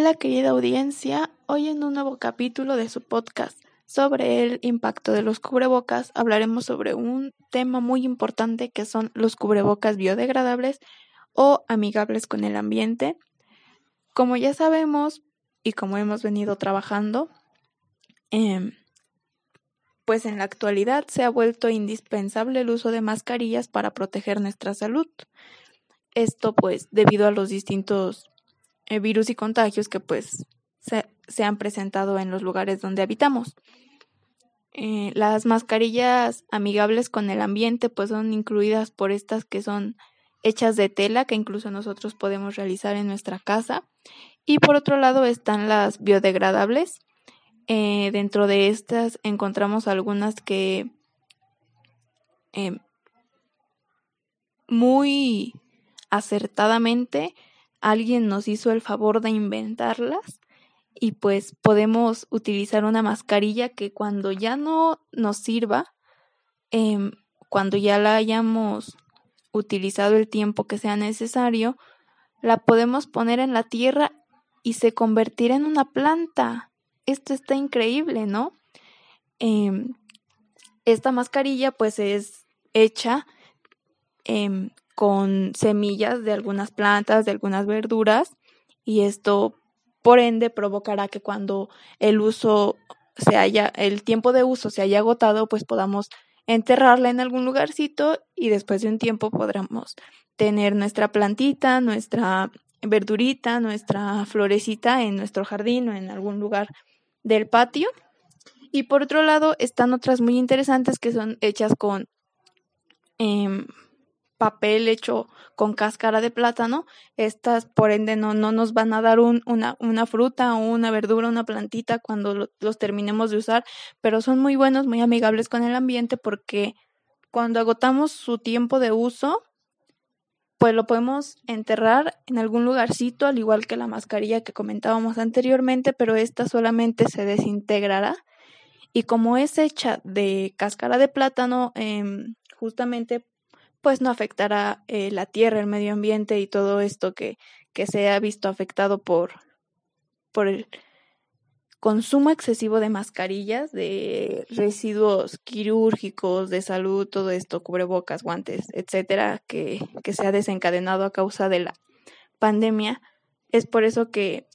Hola querida audiencia, hoy en un nuevo capítulo de su podcast sobre el impacto de los cubrebocas hablaremos sobre un tema muy importante que son los cubrebocas biodegradables o amigables con el ambiente. Como ya sabemos y como hemos venido trabajando, em, pues en la actualidad se ha vuelto indispensable el uso de mascarillas para proteger nuestra salud. Esto pues debido a los distintos virus y contagios que pues se, han presentado en los lugares donde habitamos. Eh, las mascarillas amigables con el ambiente pues son incluidas por estas que son hechas de tela que incluso nosotros podemos realizar en nuestra casa y por otro lado están las biodegradables eh, dentro de estas encontramos algunas que muy acertadamente alguien nos hizo el favor de inventarlas y pues podemos utilizar una mascarilla que cuando ya no nos sirva, em, cuando ya la hayamos utilizado el tiempo que sea necesario, la podemos poner en la tierra y se convertirá en una planta. Esto está increíble, ¿no? Em, esta mascarilla pues es hecha em, con semillas de algunas plantas, de algunas verduras, y esto por ende provocará que cuando el uso se haya, el tiempo de uso se haya agotado, pues podamos enterrarla en algún lugarcito y después de un tiempo podremos tener nuestra plantita, nuestra verdurita, nuestra florecita en nuestro jardín o en algún lugar del patio. Y por otro lado están otras muy interesantes que son hechas con eh, papel hecho con cáscara de plátano, estas por ende no, no nos van a dar un, una, una, fruta o una verdura, una plantita cuando los terminemos de usar, pero son muy buenos, muy amigables con el ambiente porque cuando agotamos su tiempo de uso, pues lo podemos enterrar en algún lugarcito, al igual que la mascarilla que comentábamos anteriormente, pero esta solamente se desintegrará. Y como es hecha de cáscara de plátano, eh, justamente pues no afectará eh, la tierra, el medio ambiente y todo esto que, que se ha visto afectado por, por el consumo excesivo de mascarillas, de residuos quirúrgicos, de salud, todo esto, cubrebocas, guantes, etcétera, que, que se ha desencadenado a causa de la pandemia. Es por eso que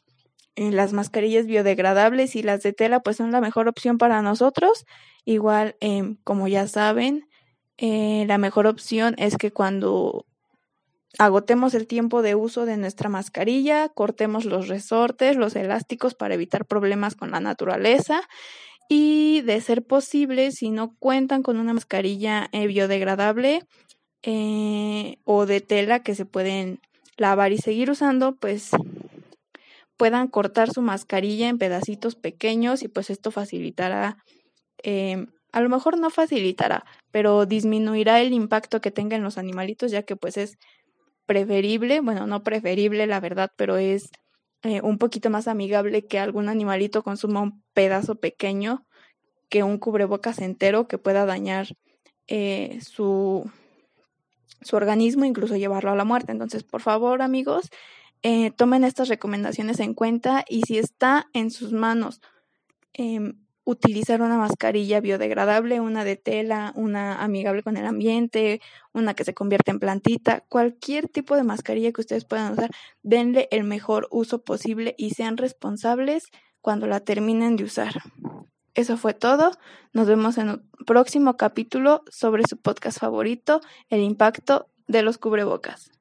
eh, las mascarillas biodegradables y las de tela pues son la mejor opción para nosotros. Igual, eh, como ya saben, eh, la mejor opción es que cuando agotemos el tiempo de uso de nuestra mascarilla, cortemos los resortes, los elásticos para evitar problemas con la naturaleza y de ser posible, si no cuentan con una mascarilla eh, biodegradable eh, o de tela que se pueden lavar y seguir usando, pues puedan cortar su mascarilla en pedacitos pequeños y pues esto facilitará a lo mejor no facilitará, pero disminuirá el impacto que tenga en los animalitos, ya que pues es preferible, bueno, no preferible la verdad, pero es eh, un poquito más amigable que algún animalito consuma un pedazo pequeño que un cubrebocas entero que pueda dañar eh, su, su organismo, incluso llevarlo a la muerte. Entonces, por favor, amigos, eh, tomen estas recomendaciones en cuenta y si está en sus manos em, utilizar una mascarilla biodegradable, una de tela, una amigable con el ambiente, una que se convierte en plantita, cualquier tipo de mascarilla que ustedes puedan usar, denle el mejor uso posible y sean responsables cuando la terminen de usar. Eso fue todo. Nos vemos en un próximo capítulo sobre su podcast favorito, el impacto de los cubrebocas.